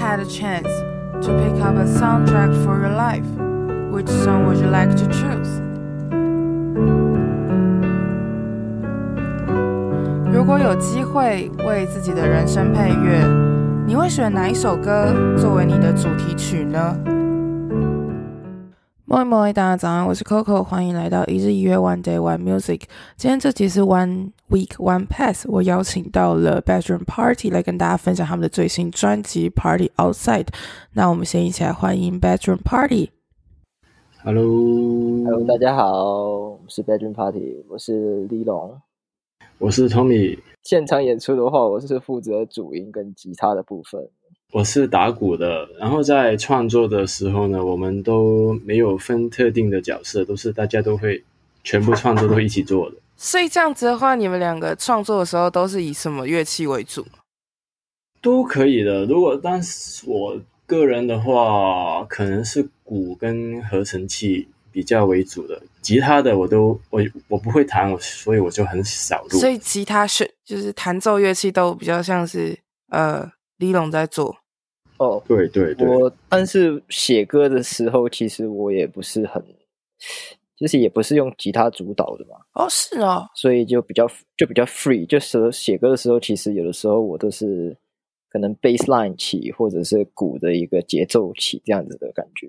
had a chance to pick up a soundtrack for your life, which song would you like to choose? 如果有机会为自己的人生配乐，你会选哪一首歌作为你的主题曲呢？Moi moi，大家早安，我是 Coco，欢迎来到一日一乐 One Day One Music。今天这集是 One Week One Pass，我邀请到了 Bedroom Party 来跟大家分享他们的最新专辑 Party Outside。那我们先一起来欢迎 Bedroom Party。Hello，Hello，大家好，我是 Bedroom Party，我是李龙，我是 Tommy。现场演出的话，我是负责主音跟吉他的部分。我是打鼓的，然后在创作的时候呢，我们都没有分特定的角色，都是大家都会全部创作都一起做的。所以这样子的话，你们两个创作的时候都是以什么乐器为主？都可以的。如果但是我个人的话，可能是鼓跟合成器比较为主的，吉他的我都我我不会弹，我所以我就很少录。所以吉他是就是弹奏乐器都比较像是呃。李龙在做哦，对对对，我但是写歌的时候，其实我也不是很，就是也不是用吉他主导的嘛。哦，是哦，所以就比较就比较 free，就是写歌的时候，其实有的时候我都是可能 bass line 起，或者是鼓的一个节奏起这样子的感觉。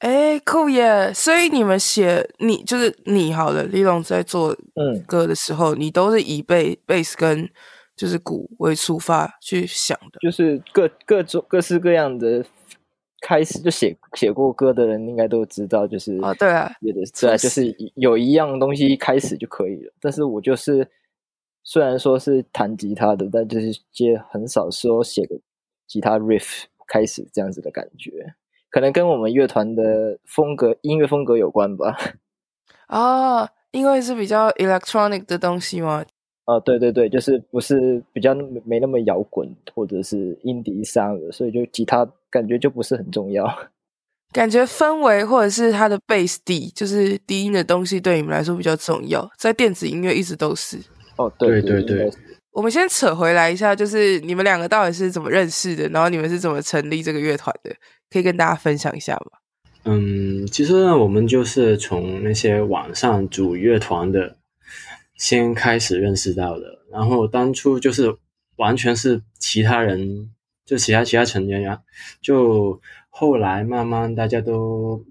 哎，酷耶！所以你们写你就是你好了，李龙在做嗯歌的时候，嗯、你都是以贝贝斯跟。就是鼓为出发去想的，就是各各种各式各样的开始就写写过歌的人应该都知道，就是啊对啊，对啊，就是有一样东西开始就可以了。但是我就是虽然说是弹吉他的，但就是接很少说写个吉他 riff 开始这样子的感觉，可能跟我们乐团的风格音乐风格有关吧。啊，因为是比较 electronic 的东西吗？啊，对对对，就是不是比较没那么摇滚或者是 indie sound 的，所以就吉他感觉就不是很重要。感觉氛围或者是它的 bass 底，就是低音的东西对你们来说比较重要，在电子音乐一直都是。哦，对对对，对。我们先扯回来一下，就是你们两个到底是怎么认识的？然后你们是怎么成立这个乐团的？可以跟大家分享一下吗？嗯，其实呢，我们就是从那些网上组乐团的。先开始认识到的，然后当初就是完全是其他人，就其他其他成员呀，就后来慢慢大家都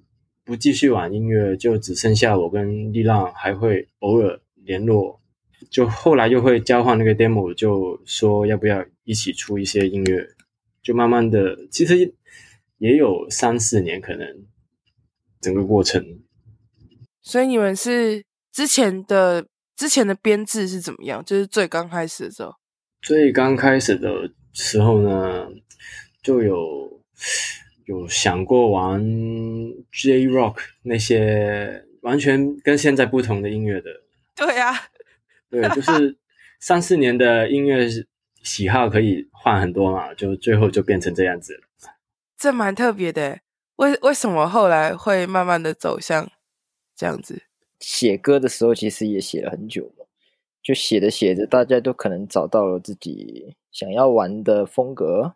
不继续玩音乐，就只剩下我跟丽浪还会偶尔联络，就后来就会交换那个 demo，就说要不要一起出一些音乐，就慢慢的，其实也有三四年可能整个过程。所以你们是之前的。之前的编制是怎么样？就是最刚开始的时候，最刚开始的时候呢，就有有想过玩 J Rock 那些完全跟现在不同的音乐的。对呀、啊，对，就是 三四年的音乐喜好可以换很多嘛，就最后就变成这样子了。这蛮特别的，为为什么后来会慢慢的走向这样子？写歌的时候，其实也写了很久了，就写着写着，大家都可能找到了自己想要玩的风格。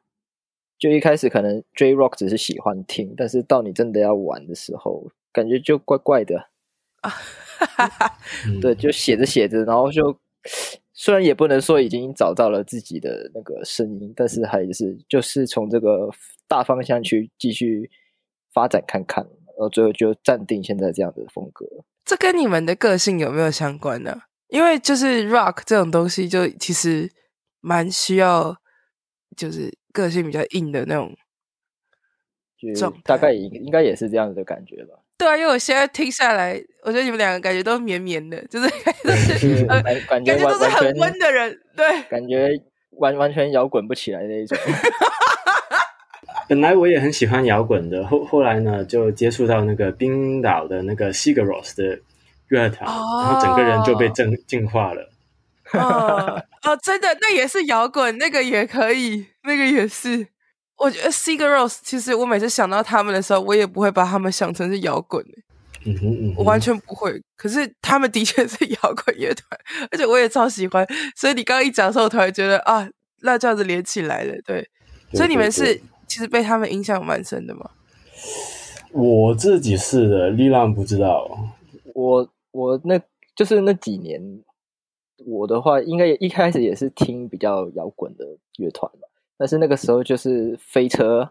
就一开始可能 J Rock 只是喜欢听，但是到你真的要玩的时候，感觉就怪怪的啊。对，就写着写着，然后就虽然也不能说已经找到了自己的那个声音，但是还是就是从这个大方向去继续发展看看，然后最后就暂定现在这样的风格。这跟你们的个性有没有相关呢？因为就是 rock 这种东西，就其实蛮需要，就是个性比较硬的那种状态，大概应应该也是这样子的感觉吧。对啊，因为我现在听下来，我觉得你们两个感觉都绵绵的，就是 感觉都是感觉都是很温的人，对，感觉完完全摇滚不起来的那一种。本来我也很喜欢摇滚的，后后来呢，就接触到那个冰岛的那个 Sigur Rós 的乐团，哦，然后整个人就被震净化了。哦哦，真的，那也是摇滚，那个也可以，那个也是。我觉得 Sigur Rós 其实我每次想到他们的时候，我也不会把他们想成是摇滚，嗯哼嗯哼，我完全不会。可是他们的确是摇滚乐团，而且我也超喜欢。所以你刚刚一讲的时候，我突然觉得啊，那这样子连起来了，对。所以你们是其实被他们影响蛮深的嘛？我自己是的，力浪不知道。我我那就是那几年，我的话应该一开始也是听比较摇滚的乐团吧，但是那个时候就是飞车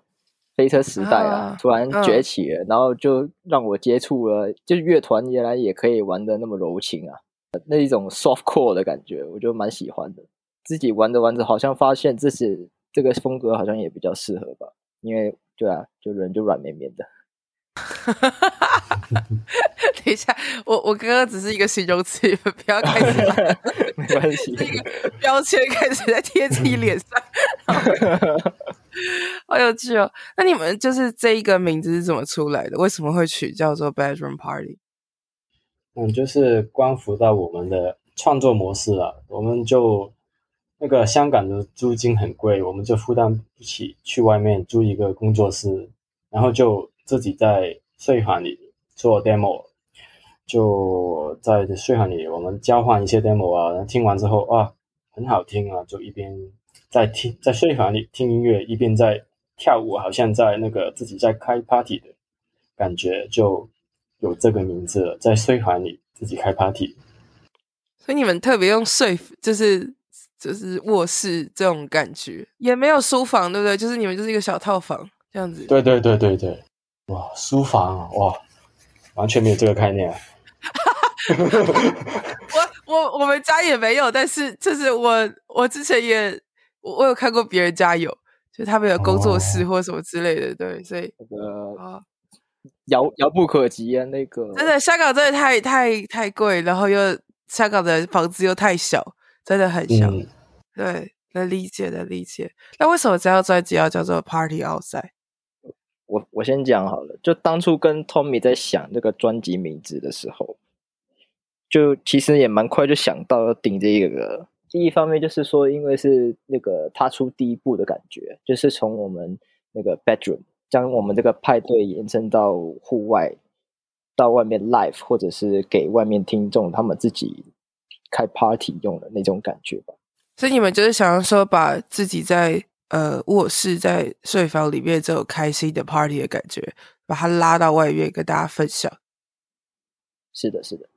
飞车时代啊，啊突然崛起了，嗯、然后就让我接触了，就是乐团原来也可以玩的那么柔情啊，那一种 soft core 的感觉，我就蛮喜欢的。自己玩着玩着，好像发现自己这个风格好像也比较适合吧，因为对啊，就人就软绵绵的。等一下，我我刚刚只是一个形容词，你们不要开始 没关系，那个标签开始在贴自己脸上，好有趣哦。那你们就是这一个名字是怎么出来的？为什么会取叫做 Bedroom Party？嗯，就是关乎到我们的创作模式了。我们就那个香港的租金很贵，我们就负担不起去外面租一个工作室，然后就。自己在睡房里做 demo，就在睡房里，我们交换一些 demo 啊，然后听完之后啊，很好听啊，就一边在听，在睡房里听音乐，一边在跳舞，好像在那个自己在开 party 的感觉，就有这个名字了，在睡房里自己开 party。所以你们特别用睡，就是就是卧室这种感觉，也没有书房，对不对？就是你们就是一个小套房这样子。对对对对对。哇，书房哇，完全没有这个概念。我我我们家也没有，但是就是我我之前也我我有看过别人家有，就他们有工作室或什么之类的，哦、对，所以那个啊，遥遥不可及啊，那个真的香港真的太太太贵，然后又香港的房子又太小，真的很像。嗯、对，能理解的理解。那为什么这张专辑要叫做 Party Outside？我我先讲好了，就当初跟 Tommy 在想这个专辑名字的时候，就其实也蛮快就想到要定这一个。第一方面就是说，因为是那个踏出第一步的感觉，就是从我们那个 bedroom 将我们这个派对延伸到户外，到外面 live，或者是给外面听众他们自己开 party 用的那种感觉吧。所以你们就是想要说，把自己在。呃，卧室在睡房里面这种开心的 party 的感觉，把它拉到外面跟大家分享。是的，是的。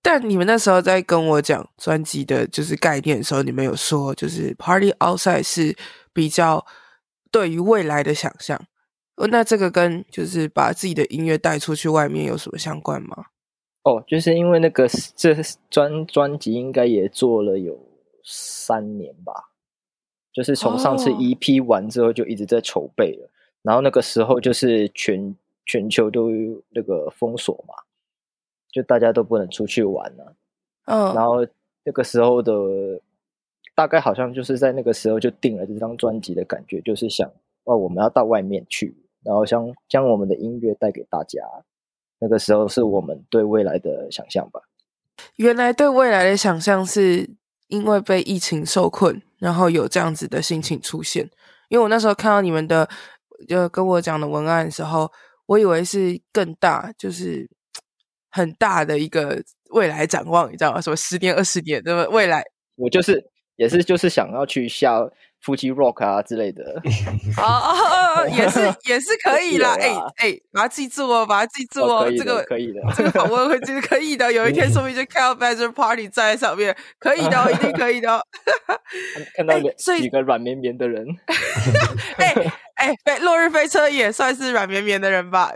但你们那时候在跟我讲专辑的就是概念的时候，你们有说就是 party outside 是比较对于未来的想象。那这个跟就是把自己的音乐带出去外面有什么相关吗？哦，就是因为那个这专专辑应该也做了有三年吧。就是从上次 EP 完之后就一直在筹备了，oh. 然后那个时候就是全全球都那个封锁嘛，就大家都不能出去玩了，嗯，oh. 然后那个时候的大概好像就是在那个时候就定了这张专辑的感觉，就是想哦，我们要到外面去，然后想将我们的音乐带给大家，那个时候是我们对未来的想象吧。原来对未来的想象是因为被疫情受困。然后有这样子的心情出现，因为我那时候看到你们的，就跟我讲的文案的时候，我以为是更大，就是 很大的一个未来展望，你知道吗？什么十年、二十年的未来？我就是也是就是想要去下。夫妻 rock 啊之类的，哦哦哦，也是也是可以啦，哎哎，把它记住哦，把它记住哦，这个可以的，这个访问会其实可以的，有一天说不定就看到 Bedroom Party 站在上面，可以的，一定可以的，看到几个软绵绵的人，哎哎，飞落日飞车也算是软绵绵的人吧？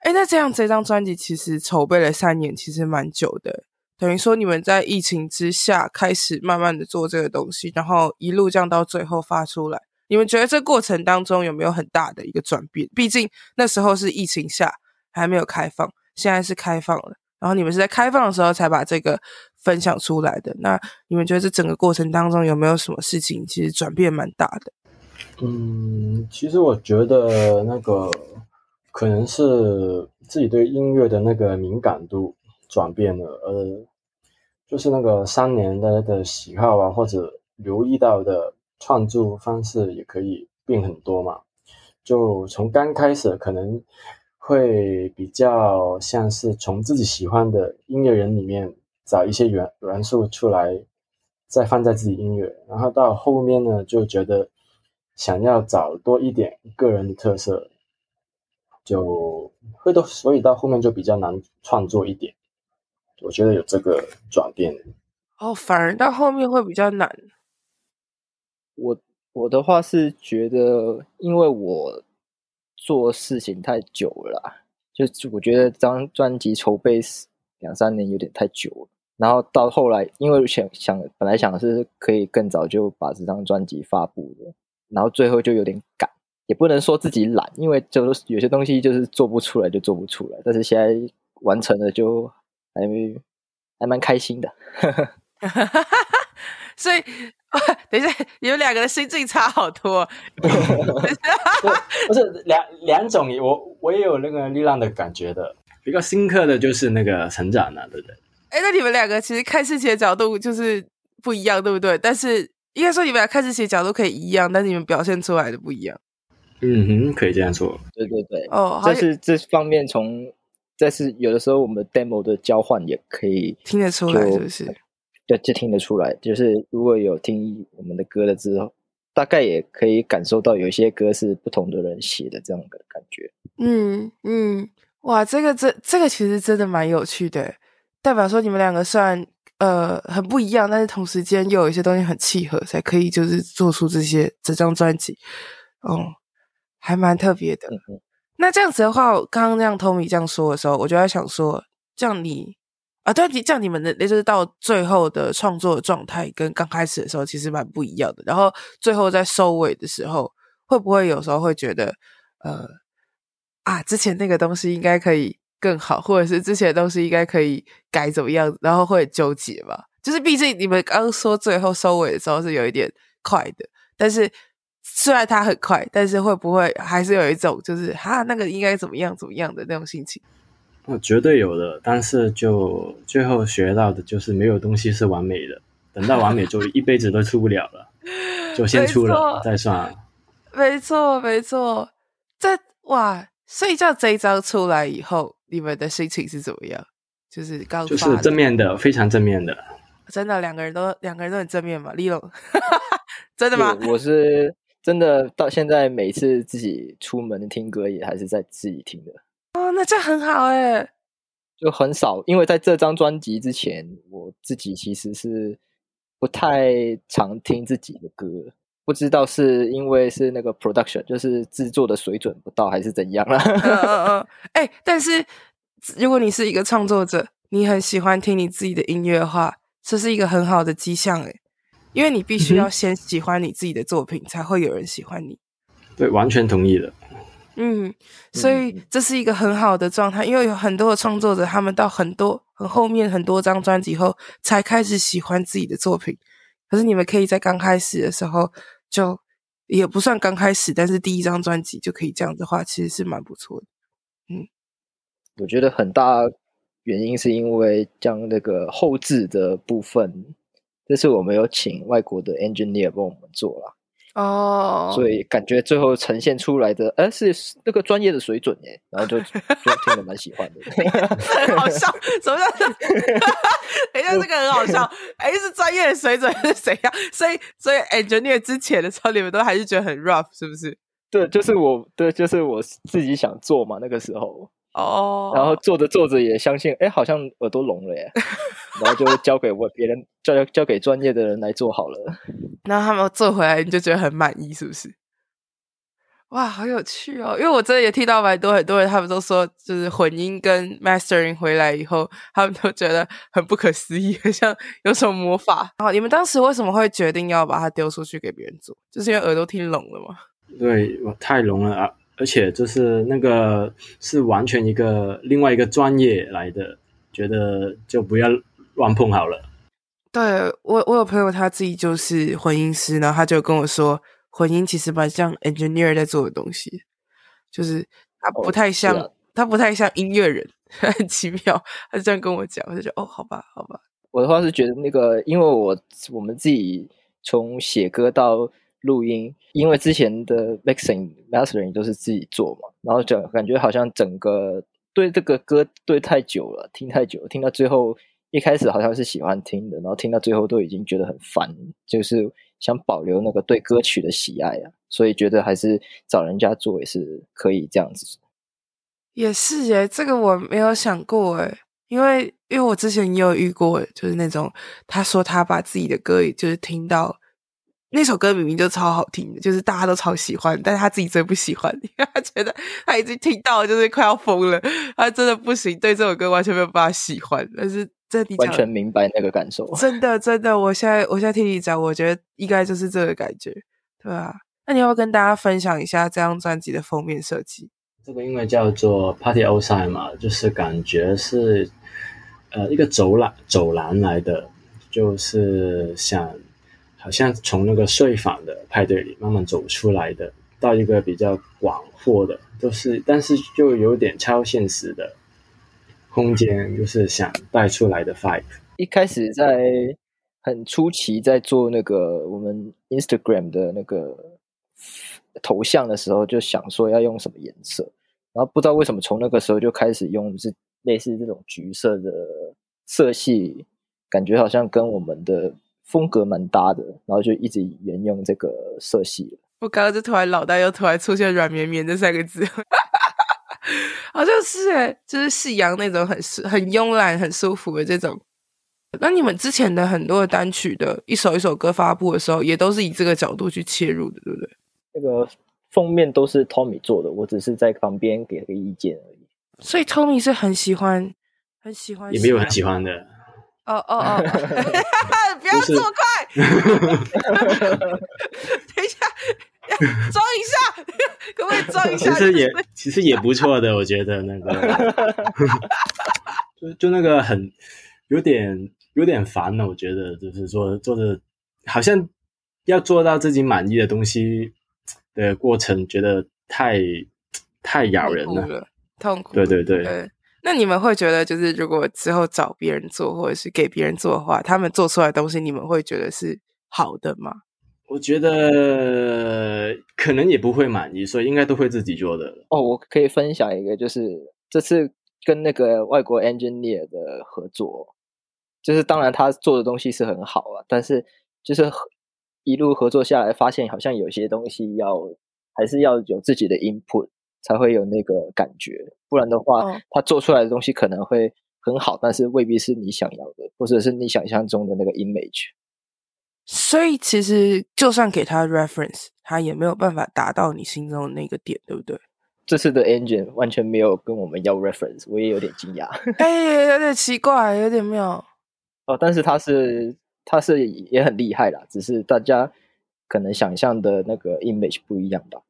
哎，那这样这张专辑其实筹备了三年，其实蛮久的。等于说，你们在疫情之下开始慢慢的做这个东西，然后一路降到最后发出来。你们觉得这过程当中有没有很大的一个转变？毕竟那时候是疫情下还没有开放，现在是开放了。然后你们是在开放的时候才把这个分享出来的。那你们觉得这整个过程当中有没有什么事情其实转变蛮大的？嗯，其实我觉得那个可能是自己对音乐的那个敏感度。转变了，呃，就是那个三年的的喜好啊，或者留意到的创作方式也可以变很多嘛。就从刚开始可能会比较像是从自己喜欢的音乐人里面找一些元元素出来，再放在自己音乐，然后到后面呢，就觉得想要找多一点个人的特色，就会到，所以到后面就比较难创作一点。我觉得有这个转变。哦，反而到后面会比较难。我我的话是觉得，因为我做事情太久了啦，就我觉得张专辑筹备两三年有点太久了。然后到后来，因为想想本来想是可以更早就把这张专辑发布的，然后最后就有点赶，也不能说自己懒，因为就是有些东西就是做不出来就做不出来。但是现在完成了，就还还蛮开心的。所以，等一下，你们两个的心境差好多。不是两两种，我我也有那个力量的感觉的。比较深刻的就是那个成长了，对不对？哎，那你们两个其实看事情的角度就是不一样，对不对？但是应该说你们俩看事情的角度可以一样，但是你们表现出来的不一样。嗯哼，可以这样说。对对对。哦，但是这方面从，但是有的时候我们 demo 的交换也可以听得出来，是不是？对，就听得出来。就是如果有听我们的歌了之后，大概也可以感受到有一些歌是不同的人写的这样的感觉。嗯嗯，哇，这个这这个其实真的蛮有趣的。代表说你们两个虽然呃很不一样，但是同时间又有一些东西很契合，才可以就是做出这些这张专辑，哦，还蛮特别的。嗯、那这样子的话，刚刚让 Tommy 这样说的时候，我就在想说，这样你啊，对，这样你们的那，就是到最后的创作的状态跟刚开始的时候其实蛮不一样的。然后最后在收尾的时候，会不会有时候会觉得呃啊，之前那个东西应该可以。更好，或者是之前的东西应该可以改怎么样，然后会纠结吧。就是毕竟你们刚说最后收尾的时候是有一点快的，但是虽然它很快，但是会不会还是有一种就是哈那个应该怎么样怎么样的那种心情？我，绝对有的。但是就最后学到的就是没有东西是完美的，等到完美就一辈子都出不了了，就先出了再算。没错，没错。这哇，所以叫这一张出来以后。你们的心情是怎么样？就是刚就是正面的，非常正面的。真的，两个人都两个人都很正面嘛？Lilo，真的吗？我是真的，到现在每次自己出门听歌也还是在自己听的。哦，那这很好哎。就很少，因为在这张专辑之前，我自己其实是不太常听自己的歌。不知道是因为是那个 production，就是制作的水准不到，还是怎样了？嗯嗯嗯。哎，但是如果你是一个创作者，你很喜欢听你自己的音乐的话，这是一个很好的迹象哎，因为你必须要先喜欢你自己的作品，嗯、才会有人喜欢你。对，完全同意的。嗯，所以这是一个很好的状态，因为有很多的创作者，他们到很多很后面很多张专辑后，才开始喜欢自己的作品。可是你们可以在刚开始的时候。就也不算刚开始，但是第一张专辑就可以这样子的话，其实是蛮不错的。嗯，我觉得很大原因是因为将那个后置的部分，这次我们有请外国的 engineer 帮我们做了。哦，所以感觉最后呈现出来的，哎，是那个专业的水准耶，然后就就听得蛮喜欢的，很好笑，什么叫？等一下，这个很好笑，哎，是专业的水准是怎样？所以，所以 engineer 之前的时候，你们都还是觉得很 rough，是不是？对，就是我，对，就是我自己想做嘛，那个时候。哦，然后做着做着也相信，哎，好像耳朵聋了耶，然后就交给我别人，交交给专业的人来做好了。然后他们做回来，你就觉得很满意，是不是？哇，好有趣哦！因为我真的也听到蛮多很多人，他们都说，就是混音跟 mastering 回来以后，他们都觉得很不可思议，很 像有什么魔法。然后你们当时为什么会决定要把它丢出去给别人做？就是因为耳朵听聋了吗？对，我太聋了啊！而且就是那个是完全一个另外一个专业来的，觉得就不要乱碰好了。对，我，我有朋友他自己就是混音师，然后他就跟我说，混音其实蛮像 engineer 在做的东西，就是他不太像，哦，他不太像音乐人，很奇妙。他就这样跟我讲，我就觉得哦，好吧，好吧。我的话是觉得那个，因为我我们自己从写歌到录音，因为之前的 mixing mastering 都是自己做嘛，然后就感觉好像整个对这个歌对太久了，听太久了，听到最后一开始好像是喜欢听的，然后听到最后都已经觉得很烦，就是想保留那个对歌曲的喜爱啊，所以觉得还是找人家做也是可以这样子。也是耶，这个我没有想过诶，因为因为我之前也有遇过，就是那种他说他把自己的歌，就是听到。那首歌明明就超好听的，就是大家都超喜欢，但是他自己最不喜欢，因 为他觉得他已经听到了，就是快要疯了，他真的不行，对这首歌完全没有办法喜欢。但是这你完全明白那个感受，真的真的，我现在我现在听你讲，我觉得应该就是这个感觉，对啊。那你要不要跟大家分享一下这张专辑的封面设计？这个因为叫做 Party Outside 嘛，就是感觉是呃一个走廊走廊来的，就是想。好像从那个睡房的派对里慢慢走出来的，到一个比较广阔的，就是但是就有点超现实的空间，就是想带出来的 vibe。一开始在很初期在做那个我们 Instagram 的那个头像的时候，就想说要用什么颜色，然后不知道为什么从那个时候就开始用是类似这种橘色的色系，感觉好像跟我们的。风格蛮搭的，然后就一直沿用这个色系。我刚刚就突然脑袋又突然出现“软绵绵”这三个字，好像是哎，就是夕阳那种很很慵懒、很舒服的这种。那你们之前的很多的单曲的一首一首歌发布的时候，也都是以这个角度去切入的，对不对？那个封面都是 Tommy 做的，我只是在旁边给个意见而已。所以 Tommy 是很喜欢，很喜欢，也没有很喜欢的。哦哦哦！不要这么快，等一下，装一下，可不可以装一下？其实也其实也不错的，我觉得那个，就就那个很有点有点烦了。我觉得就是说做的好像要做到自己满意的东西的过程，觉得太 太咬人了，痛苦。对对对。对那你们会觉得，就是如果之后找别人做，或者是给别人做的话，他们做出来的东西，你们会觉得是好的吗？我觉得可能也不会满意，所以应该都会自己做的。哦，我可以分享一个，就是这次跟那个外国 engineer 的合作，就是当然他做的东西是很好啊，但是就是一路合作下来，发现好像有些东西要还是要有自己的 input。才会有那个感觉，不然的话，哦、他做出来的东西可能会很好，但是未必是你想要的，或者是你想象中的那个 image。所以，其实就算给他 reference，他也没有办法达到你心中的那个点，对不对？这次的 engine 完全没有跟我们要 reference，我也有点惊讶。哎、欸，有点奇怪，有点妙。哦，但是他是他是也很厉害啦，只是大家可能想象的那个 image 不一样吧。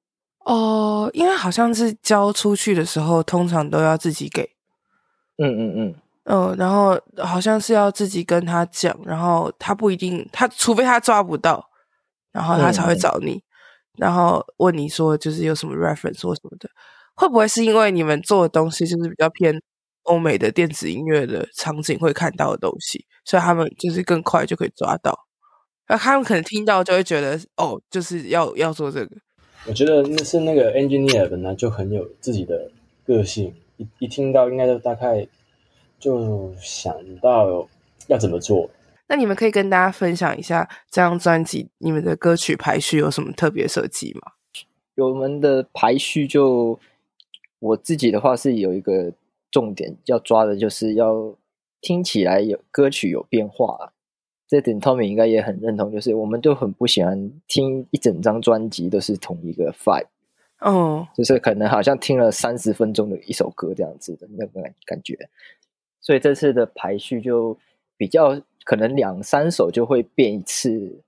哦，因为好像是交出去的时候，通常都要自己给。嗯嗯嗯，嗯，然后好像是要自己跟他讲，然后他不一定，他除非他抓不到，然后他才会找你，嗯、然后问你说就是有什么 reference 或什么的。会不会是因为你们做的东西就是比较偏欧美的电子音乐的场景会看到的东西，所以他们就是更快就可以抓到？那他们可能听到就会觉得哦，就是要要做这个。我觉得那是那个 engineer 本来就很有自己的个性，一一听到应该就大概就想到要怎么做。那你们可以跟大家分享一下这张专辑你们的歌曲排序有什么特别设计吗？我们的排序就我自己的话是有一个重点要抓的，就是要听起来有歌曲有变化。这点 Tommy 应该也很认同，就是我们都很不喜欢听一整张专辑都是同一个 vibe，哦，就是可能好像听了三十分钟的一首歌这样子的那个感觉，所以这次的排序就比较可能两三首就会变一次，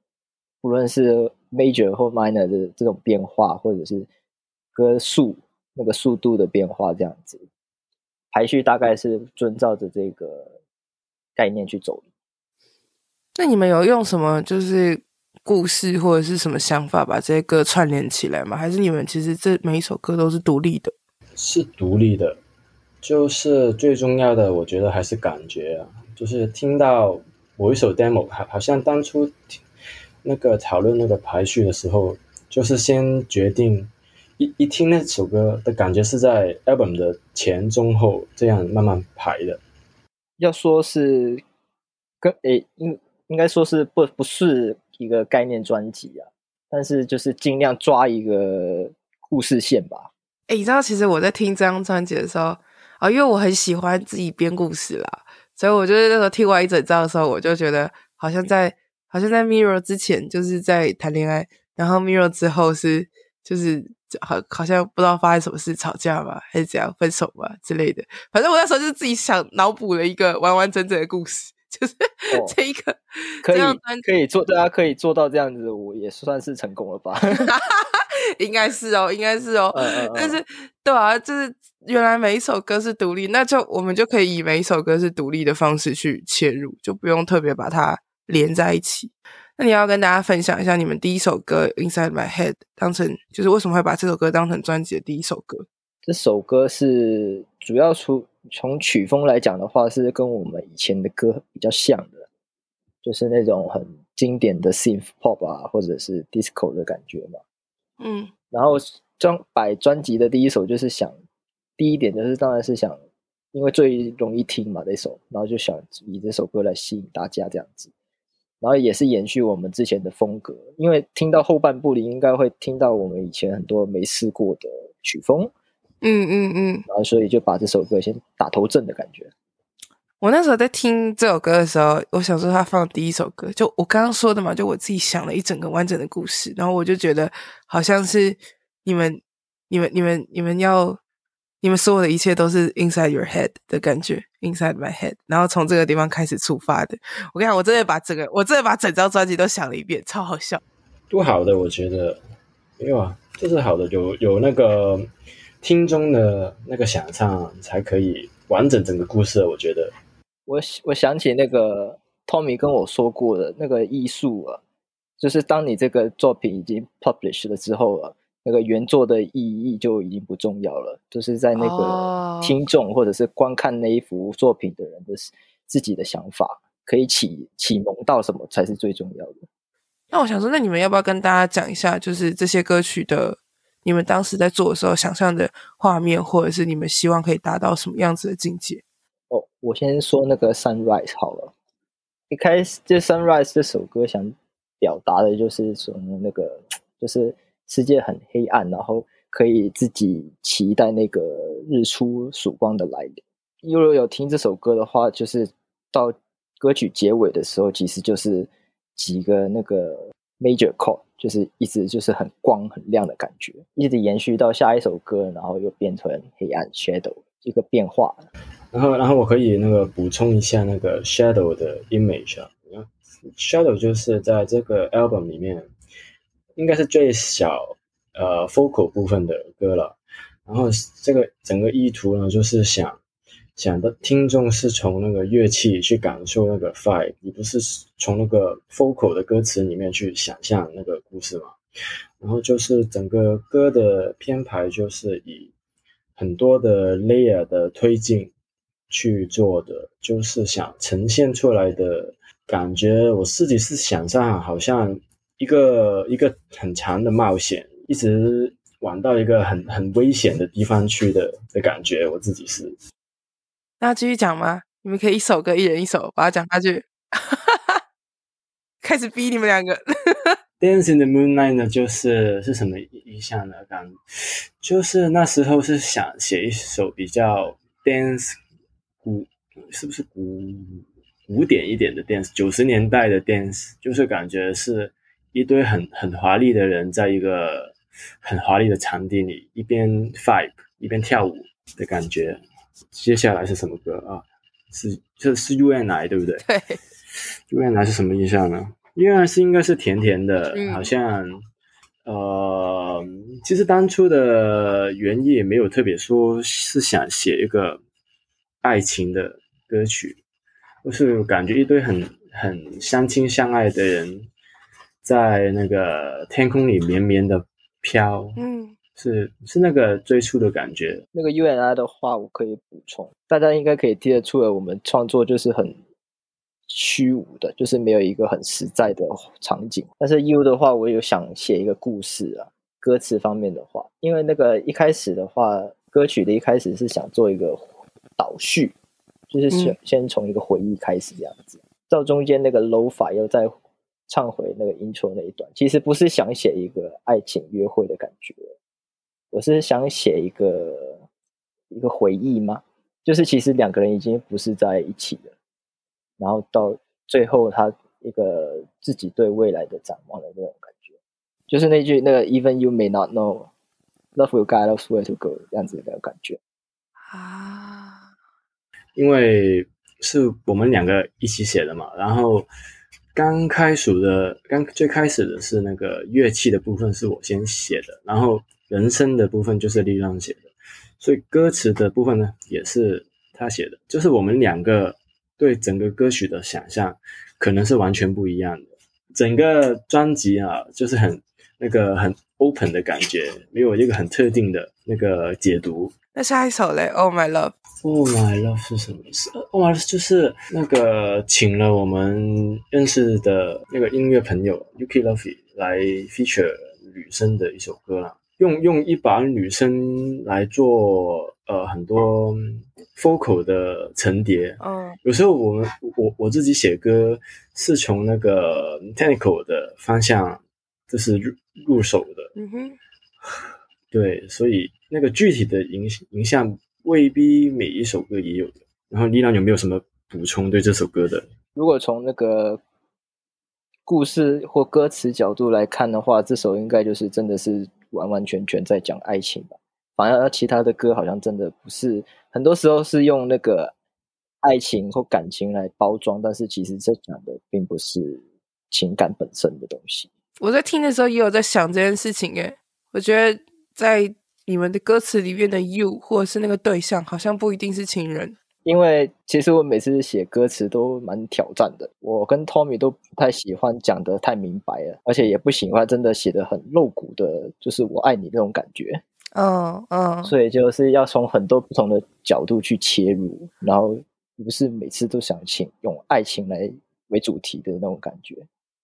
不论是 major 或 minor 的这种变化，或者是歌速那个速度的变化这样子，排序大概是遵照着这个概念去走。那你们有用什么就是故事或者是什么想法把这些歌串联起来吗？还是你们其实这每一首歌都是独立的？是独立的，就是最重要的，我觉得还是感觉啊。就是听到某一首 demo，好，好像当初那个讨论那个排序的时候，就是先决定一一听那首歌的感觉是在 album 的前中后这样慢慢排的。要说是跟诶，因应该说是不不是一个概念专辑啊，但是就是尽量抓一个故事线吧。哎，你知道，其实我在听这张专辑的时候啊，因为我很喜欢自己编故事啦，所以我就是那时候听完一整张的时候，我就觉得好像在好像在 Mirror 之前就是在谈恋爱，然后 Mirror 之后是就是好好像不知道发生什么事，吵架吧，还是怎样分手吧之类的。反正我那时候就是自己想脑补了一个完完整整的故事。就是这一个、哦、可以可以做，大家可以做到这样子，我也算是成功了吧？应该是哦，应该是哦。嗯嗯嗯，但是对啊，就是原来每一首歌是独立，那就我们就可以以每一首歌是独立的方式去切入，就不用特别把它连在一起。那你要跟大家分享一下你们第一首歌《Inside My Head》当成，就是为什么会把这首歌当成专辑的第一首歌？这首歌是主要出。从曲风来讲的话，是跟我们以前的歌比较像的，就是那种很经典的 synth pop 啊，或者是 disco 的感觉嘛。嗯，然后专摆专辑的第一首就是想，第一点就是当然是想，因为最容易听嘛，这首，然后就想以这首歌来吸引大家这样子，然后也是延续我们之前的风格，因为听到后半部里应该会听到我们以前很多没试过的曲风。嗯嗯嗯，然后所以就把这首歌先打头阵的感觉。我那时候在听这首歌的时候，我想说他放第一首歌，就我刚刚说的嘛，就我自己想了一整个完整的故事，然后我就觉得好像是你们、你们、你们、你们要、你们所有的一切都是 inside your head 的感觉，inside my head，然后从这个地方开始出发的。我跟你讲，我真的把整个，我真的把整张专辑都想了一遍，超好笑。不好的，我觉得没有啊，这是好的，有有那个。听众的那个想象才可以完整整个故事，我觉得。我我想起那个 Tommy 跟我说过的那个艺术啊，就是当你这个作品已经 publish 了之后啊，那个原作的意义就已经不重要了，就是在那个听众或者是观看那一幅作品的人的自己的想法，可以启启蒙到什么才是最重要的。那我想说，那你们要不要跟大家讲一下，就是这些歌曲的？你们当时在做的时候，想象的画面，或者是你们希望可以达到什么样子的境界？哦，我先说那个 Sunrise 好了。一开始，这 Sunrise 这首歌想表达的就是说，那个就是世界很黑暗，然后可以自己期待那个日出曙光的来临。如果有听这首歌的话，就是到歌曲结尾的时候，其实就是几个那个 major chord。就是一直就是很光很亮的感觉，一直延续到下一首歌，然后又变成黑暗 shadow 一个变化。然后，然后我可以那个补充一下那个 shadow 的 image 啊，shadow 就是在这个 album 里面应该是最小呃 focal 部分的歌了。然后这个整个意图呢，就是想。想的听众是从那个乐器去感受那个 vibe，你不是从那个 vocal 的歌词里面去想象那个故事嘛？然后就是整个歌的编排就是以很多的 layer 的推进去做的，就是想呈现出来的感觉，我自己是想象好像一个一个很长的冒险，一直往到一个很很危险的地方去的的感觉，我自己是。那继续讲吗？你们可以一首歌，一人一首，把它讲下去。开始逼你们两个。Dance in the Moonlight 呢，就是是什么意象呢？刚就是那时候是想写一首比较 dance 古，是不是古古典一点的 dance？九十年代的 dance，就是感觉是一堆很很华丽的人，在一个很华丽的场地里，一边 vibe 一边跳舞的感觉。接下来是什么歌啊？是这是 U N I 对不对？对，U N I 是什么印象呢？U N I 是应该是甜甜的，嗯、好像呃，其实当初的原意也没有特别说是想写一个爱情的歌曲，就是感觉一堆很很相亲相爱的人在那个天空里绵绵的飘，嗯。是是那个最初的感觉。那个 U N I 的话，我可以补充，大家应该可以听得出来，我们创作就是很虚无的，就是没有一个很实在的场景。但是 U 的话，我有想写一个故事啊，歌词方面的话，因为那个一开始的话，歌曲的一开始是想做一个倒叙，就是先先从一个回忆开始这样子，到中间那个 low 法又再唱回那个 intro 那一段，其实不是想写一个爱情约会的感觉，我是想写一个一个回忆吗？就是其实两个人已经不是在一起了，然后到最后他一个自己对未来的展望的那种感觉，就是那句那个 Even you may not know, love will guide us where to go 这样子的感觉啊，因为是我们两个一起写的嘛，然后刚开始的刚最开始的是那个乐器的部分是我先写的，然后人声的部分就是力量写的。所以歌词的部分呢，也是他写的，就是我们两个对整个歌曲的想象可能是完全不一样的。整个专辑啊，就是很那个很 open 的感觉，没有一个很特定的那个解读。那下一首嘞，Oh My Love，Oh My Love 是什么？Oh My Love 就是那个请了我们认识的那个音乐朋友 Yuki Lovey 来 feature 女生的一首歌啦。用用一把女声来做呃很多 vocal 的层叠，嗯，有时候我们我我自己写歌是从那个 technical 的方向就是入入手的，嗯哼，对，所以那个具体的影影响未必每一首歌也有的。然后丽娜有没有什么补充对这首歌的？如果从那个故事或歌词角度来看的话，这首应该就是真的是。完完全全在讲爱情吧，反而其他的歌好像真的不是，很多时候是用那个爱情或感情来包装，但是其实这讲的并不是情感本身的东西。我在听的时候也有在想这件事情，诶，我觉得在你们的歌词里面的 you 或者是那个对象，好像不一定是情人。因为其实我每次写歌词都蛮挑战的，我跟 Tommy 都不太喜欢讲的太明白了，而且也不喜欢真的写的很露骨的，就是我爱你那种感觉。嗯嗯，所以就是要从很多不同的角度去切入，然后不是每次都想请用爱情来为主题的那种感觉。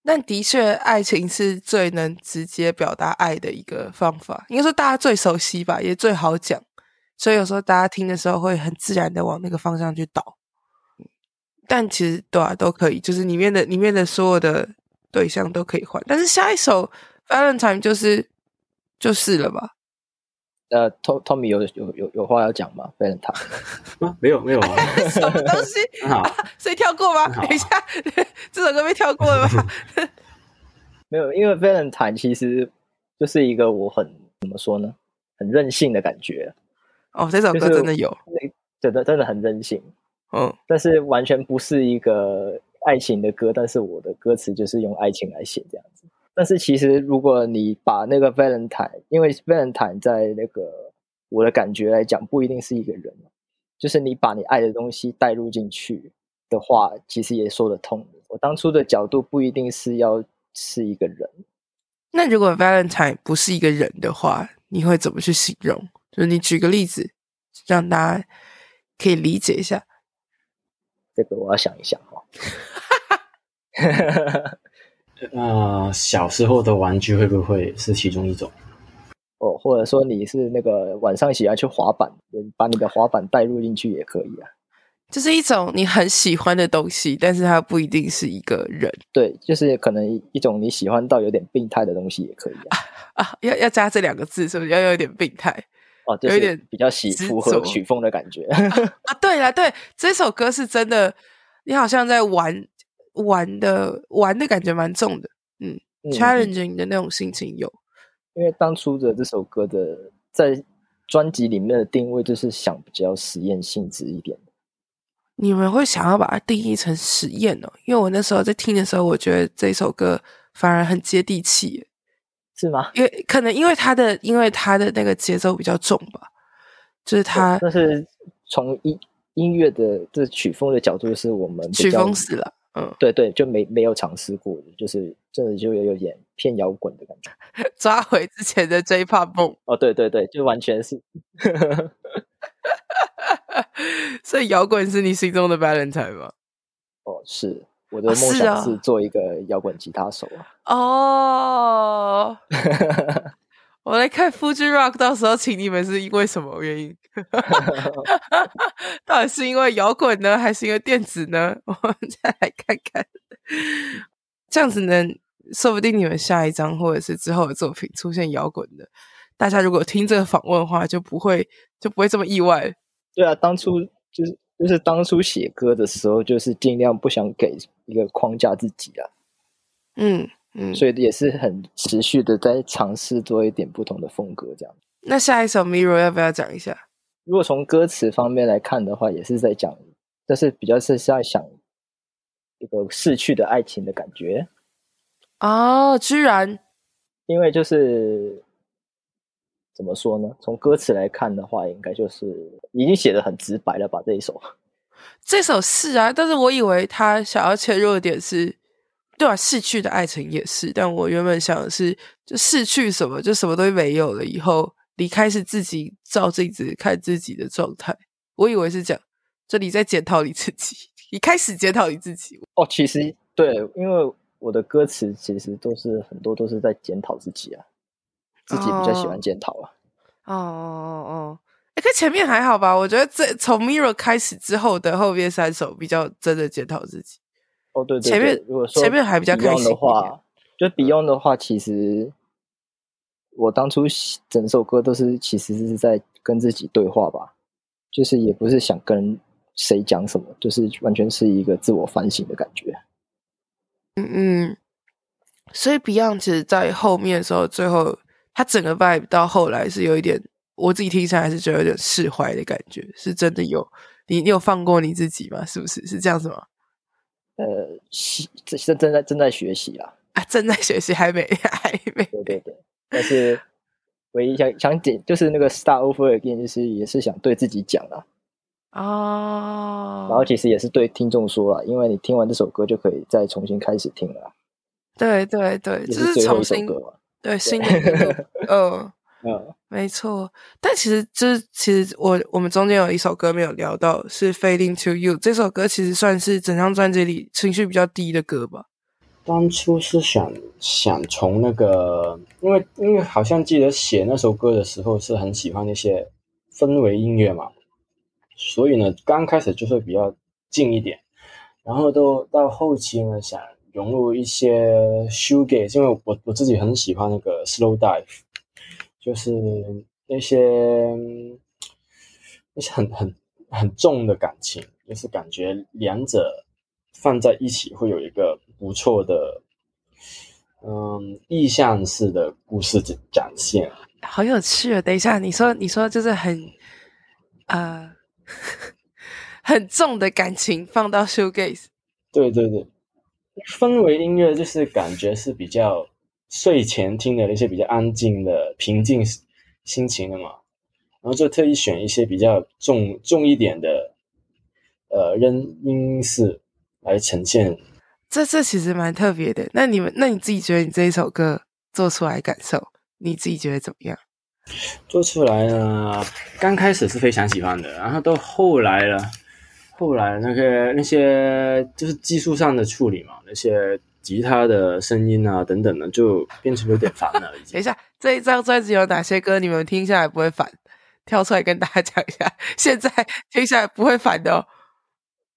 但的确，爱情是最能直接表达爱的一个方法，应该说大家最熟悉吧，也最好讲。所以有时候大家听的时候会很自然的往那个方向去导，但其实对啊都可以，就是里面的里面的所有的对象都可以换。但是下一首 Valentine 就是就是了吧？呃，Tom Tommy 有有有有话要讲吗？Valentine 啊，没有没有啊，什么东西？啊、所以跳过吗？等一下，这首歌被跳过了吗？没有，因为 Valentine 其实就是一个我很怎么说呢，很任性的感觉。哦，这首歌真的有，真的真的很任性，嗯，但是完全不是一个爱情的歌，但是我的歌词就是用爱情来写这样子。但是其实如果你把那个 Valentine，因为 Valentine 在那个我的感觉来讲，不一定是一个人，就是你把你爱的东西带入进去的话，其实也说得通。我当初的角度不一定是要是一个人。那如果 Valentine 不是一个人的话，你会怎么去形容？就是你举个例子，让大家可以理解一下。这个我要想一想哈。那，小时候的玩具会不会是其中一种？哦，或者说你是那个晚上喜欢去滑板，把你的滑板带入进去也可以啊。就是一种你很喜欢的东西，但是它不一定是一个人。对，就是可能一种你喜欢到有点病态的东西也可以啊。啊，啊要要加这两个字，是不是要有点病态？哦，就是、有一点比较喜符合曲风的感觉啊！对了，对，这首歌是真的，你好像在玩玩的玩的感觉蛮重的，嗯，嗯，challenging 的那种心情有。因为当初的这首歌的在专辑里面的定位就是想比较实验性质一点。你们会想要把它定义成实验哦？因为我那时候在听的时候，我觉得这首歌反而很接地气。是吗？因为可能因为他的因为他的那个节奏比较重吧，就是他。但是从音音乐的这曲风的角度，是我们曲风死了。嗯，对对，就没没有尝试过的，就是真的就有有点偏摇滚的感觉，抓回之前的 J-Pop 梦。哦，对对对，就完全是。所以摇滚是你心中的 Valentine 吗？哦，是。我的梦想是做一个摇滚吉他手啊！哦，我来看 Fuji Rock，到时候请你们是因为什么原因？到底是因为摇滚呢，还是因为电子呢？我们再来看看。这样子呢，说不定你们下一张或者是之后的作品出现摇滚的，大家如果听这个访问的话，就不会就不会这么意外。对啊，当初就是就是当初写歌的时候，就是尽量不想给一个框架自己啊。嗯嗯，所以也是很持续的在尝试做一点不同的风格，这样。那下一首《Mirror》要不要讲一下？如果从歌词方面来看的话，也是在讲，但是比较是在想一个逝去的爱情的感觉。哦，居然，因为就是怎么说呢？从歌词来看的话，应该就是已经写的很直白了吧？这一首，这首是啊，但是我以为他想要切入的点是。对啊，逝去的爱情也是，但我原本想的是，就逝去什么，就什么东西没有了，以后离开是自己照镜子看自己的状态。我以为是这样，就你在检讨你自己，你开始检讨你自己。哦，其实对，因为我的歌词其实都是很多都是在检讨自己啊，自己比较喜欢检讨啊。哦哦哦，哎，可前面还好吧？我觉得这从 Mirror 开始之后的后面三首比较真的检讨自己。哦，对对对，前面如果说前面还比较开心的话，就 Beyond 的话，其实我当初整首歌都是其实是在跟自己对话吧，就是也不是想跟谁讲什么，就是完全是一个自我反省的感觉。嗯嗯，所以 Beyond 其实在后面的时候，最后他整个 vibe 到后来是有一点，我自己听起来还是觉得有点释怀的感觉，是真的有你，你有放过你自己吗？是不是是这样子吗？呃，习这正正在正在学习啊，啊，正在学习，还没 还没。对对对，但是唯一想想点就是那个 Start Over Again，就是也是想对自己讲啊。哦。然后其实也是对听众说了，因为你听完这首歌就可以再重新开始听了。对对对，就是重新？对，新的歌。嗯。嗯，没错，但其实就是其实我我们中间有一首歌没有聊到，是《Fading to You》这首歌，其实算是整张专辑里情绪比较低的歌吧。当初是想想从那个，因为因为好像记得写那首歌的时候是很喜欢那些氛围音乐嘛，所以呢，刚开始就会比较静一点，然后都到后期呢，想融入一些 shoegaze，因为我我自己很喜欢那个 slow dive。就是那些那些很很很重的感情，就是感觉两者放在一起会有一个不错的，嗯，意象式的故事展现。好有趣啊！等一下，你说你说就是很呃 很重的感情放到 shoegaze。对对对，氛围音乐就是感觉是比较。睡前听的那些比较安静的、平静心情的嘛，然后就特意选一些比较重重一点的，呃，音音色来呈现。这这其实蛮特别的。那你们，那你自己觉得你这一首歌做出来感受，你自己觉得怎么样？做出来呢，刚开始是非常喜欢的，然后到后来了，后来那个那些就是技术上的处理嘛，那些。吉他的声音啊，等等的，就变成有点烦了。等一下，这一张专辑有哪些歌你们听下来不会烦？跳出来跟大家讲一下。现在听下来不会烦的哦。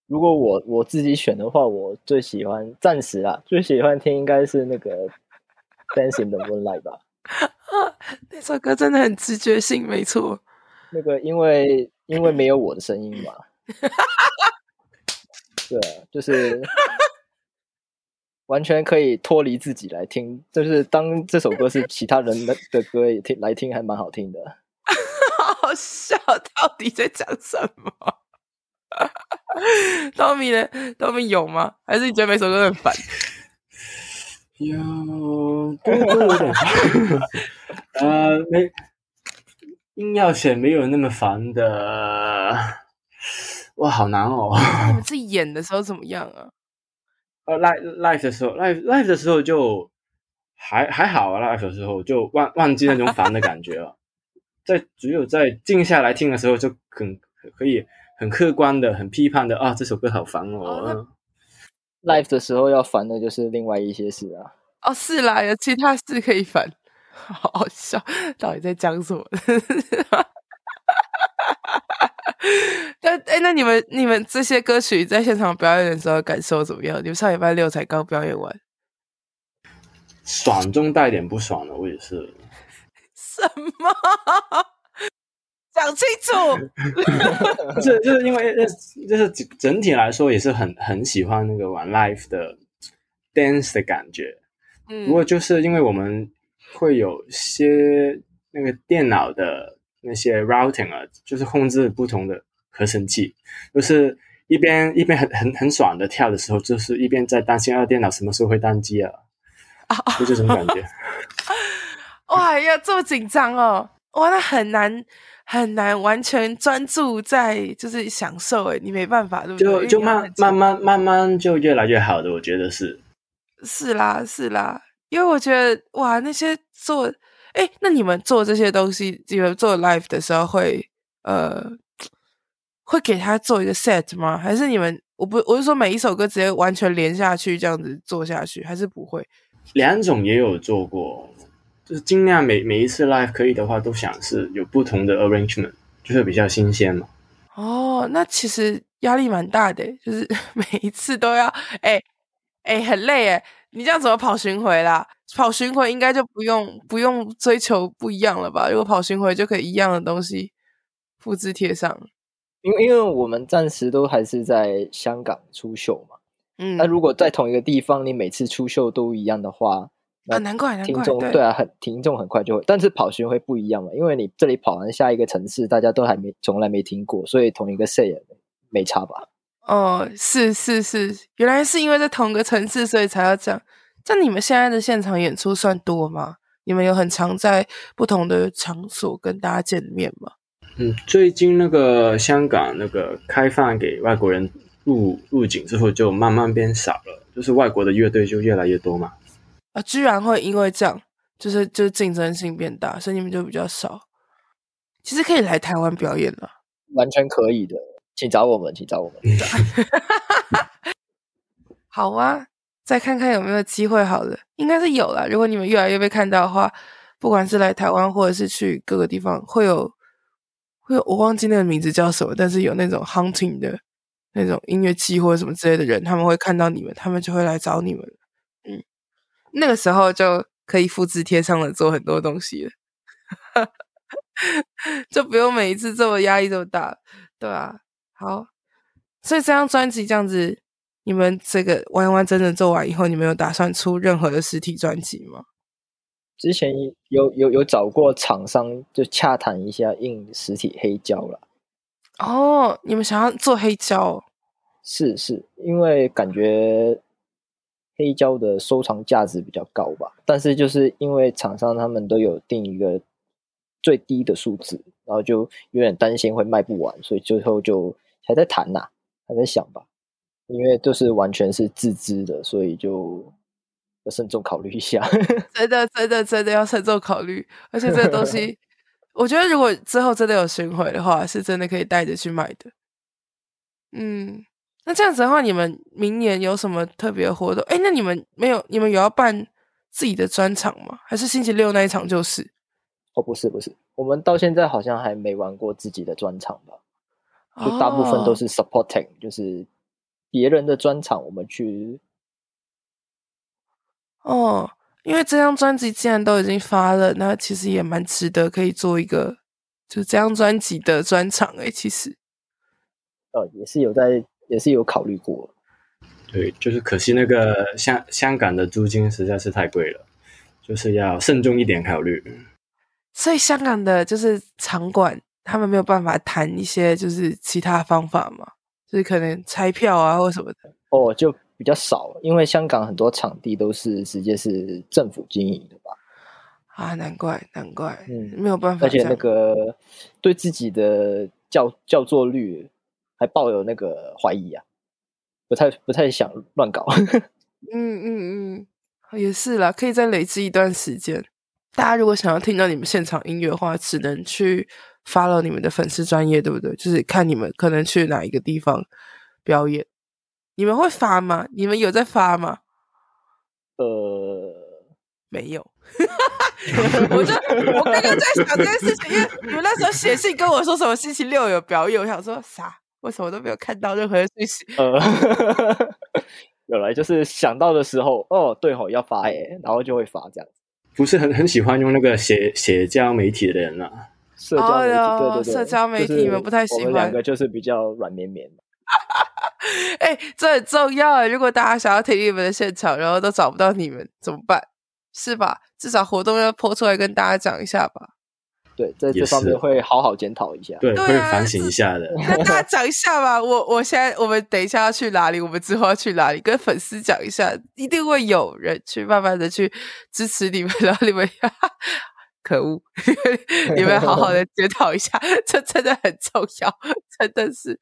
如果我我自己选的话，我最喜欢暂时啊，最喜欢听应该是那个《Dance in the Moonlight》吧。那首歌真的很直觉性，没错。那个因为因为没有我的声音嘛。对，就是。完全可以脱离自己来听，就是当这首歌是其他人的的歌也听来听，还蛮好听的。好笑，到底在讲什么？Tommy 呢？Tommy 有吗？还是你觉得每首歌都很烦？有，都都有点烦。呃，没，硬要选没有那么烦的。哇，好难哦。你 们自己演的时候怎么样啊？呃，live live 的时候，live live 的时候就还还好啊，live 的时候就忘忘记那种烦的感觉了。在只有在静下来听的时候，就很可以很客观的、很批判的啊，这首歌好烦哦。哦 live 的时候要烦的就是另外一些事啊。哦，是啦，有其他事可以烦，好好笑，到底在讲什么？但哎，那你们你们这些歌曲在现场表演的时候感受怎么样？你们上礼拜六才刚表演完，爽中带点不爽的，我也是。什么？讲清楚。这就是因为，就是整体来说也是很很喜欢那个玩 live 的 dance 的感觉。嗯，不过就是因为我们会有些那个电脑的那些 routing 啊，就是控制不同的合成器，就是一边一边很很很爽的跳的时候，就是一边在担心啊电脑什么时候会宕机啊，就这种感觉。哇要，这么紧张哦！哇，那很难很难完全专注在就是享受诶，你没办法对不对？就就慢慢慢慢慢就越来越好的，我觉得是。是啦是啦，因为我觉得哇，那些做诶，那你们做这些东西，你们做 live 的时候会呃会给他做一个 set 吗？还是你们我不我是说每一首歌直接完全连下去这样子做下去，还是不会？两种也有做过。就是尽量每每一次 live 可以的话，都想是有不同的 arrangement，就是比较新鲜嘛。哦，那其实压力蛮大的，就是 每一次都要，哎、欸、哎、欸，很累哎。你这样怎么跑巡回啦？跑巡回应该就不用不用追求不一样了吧？如果跑巡回就可以一样的东西复制贴上。因为因为我们暂时都还是在香港出秀嘛。嗯。那如果在同一个地方，你每次出秀都一样的话。啊，难怪，难怪，对，对啊，很听众很快就会，但是跑巡回不一样嘛，因为你这里跑完下一个城市，大家都还没从来没听过，所以同一个 set 也没差吧？哦，是是是，原来是因为在同个城市，所以才要这样。像你们现在的现场演出算多吗？你们有很常在不同的场所跟大家见面吗？嗯，最近那个香港那个开放给外国人入入境之后，就慢慢变少了，就是外国的乐队就越来越多嘛。啊，居然会因为这样，就是就是竞争性变大，所以你们就比较少。其实可以来台湾表演了，完全可以的，请找我们，请找我们。好啊，再看看有没有机会好了，应该是有了。如果你们越来越被看到的话，不管是来台湾或者是去各个地方，会有会有我忘记那个名字叫什么，但是有那种 hunting 的那种音乐季或者什么之类的人，他们会看到你们，他们就会来找你们。嗯那个时候就可以复制贴上了，做很多东西了，就不用每一次这么压力这么大，对啊，好，所以这张专辑这样子，你们这个完完整整做完以后，你们有打算出任何的实体专辑吗？之前有有有找过厂商，就洽谈一下印实体黑胶了。哦，你们想要做黑胶？是是，因为感觉。黑胶的收藏价值比较高吧，但是就是因为厂商他们都有定一个最低的数字，然后就有点担心会卖不完，所以最后就还在谈呐、啊，还在想吧。因为都是完全是自知的，所以就要慎重考虑一下。真的，真的，真的要慎重考虑。而且这个东西，我觉得如果之后真的有巡回的话，是真的可以带着去买的。嗯。那这样子的话，你们明年有什么特别活动？哎，那你们没有？你们有要办自己的专场吗？还是星期六那一场就是？哦，不是，不是，我们到现在好像还没玩过自己的专场吧？就大部分都是 supporting，、哦、就是别人的专场，我们去。哦，因为这张专辑既然都已经发了，那其实也蛮值得可以做一个，就这张专辑的专场。哎，其实，呃、哦，也是有在。也是有考虑过，对，就是可惜那个香香港的租金实在是太贵了，就是要慎重一点考虑。所以香港的就是场馆，他们没有办法谈一些就是其他方法嘛，就是可能拆票啊或什么的。哦，就比较少，因为香港很多场地都是直接是政府经营的吧？啊，难怪难怪，嗯，没有办法。而且那个对自己的叫叫座率。还抱有那个怀疑啊，不太不太想乱搞。嗯嗯嗯，也是啦，可以再累积一段时间。大家如果想要听到你们现场音乐的话，只能去 follow 你们的粉丝专业，对不对？就是看你们可能去哪一个地方表演。你们会发吗？你们有在发吗？呃，没有。我就我刚刚在想这件事情，因为你们那时候写信跟我说什么星期六有表演，我想说啥？为什么都没有看到任何的信息？呃，有来就是想到的时候，哦，对吼，要发耶，然后就会发这样子。不是很很喜欢用那个写写交媒体的人啊，社交媒体，哦、对对对，社交媒体你们不太喜欢。我们两个就是比较软绵绵。哎、欸，这很重要啊！如果大家想要听你们的现场，然后都找不到你们，怎么办？是吧？至少活动要 po 出来跟大家讲一下吧。对，在这方面会好好检讨一下，对，对啊、会反省一下的。跟大家讲一下吧。我我现在，我们等一下要去哪里？我们之后要去哪里？跟粉丝讲一下，一定会有人去慢慢的去支持你们，然后你们，可恶，你们好好的检讨一下，这真的很重要，真的是。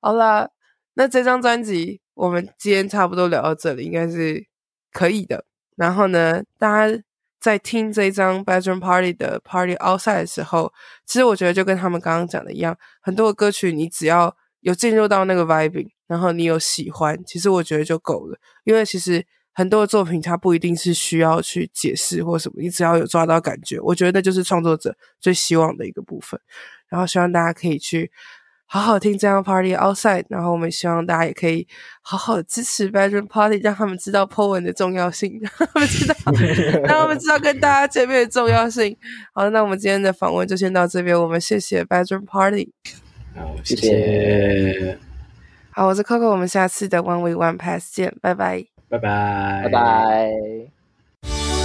好啦，那这张专辑我们今天差不多聊到这里，应该是可以的。然后呢，大家。在听这一张 Bedroom Party 的 Party Outside 的时候，其实我觉得就跟他们刚刚讲的一样，很多的歌曲你只要有进入到那个 vibing，然后你有喜欢，其实我觉得就够了。因为其实很多的作品它不一定是需要去解释或什么，你只要有抓到感觉，我觉得那就是创作者最希望的一个部分。然后希望大家可以去。好好听这样 Party Outside，然后我们希望大家也可以好好的支持 Bedroom Party，让他们知道 Po 文的重要性，让他们知道，让他们知道跟大家见面的重要性。好，那我们今天的访问就先到这边，我们谢谢 Bedroom Party，好，谢谢。好，我是 Coco，我们下次的 One Week One Pass 见，拜拜，拜拜。拜拜。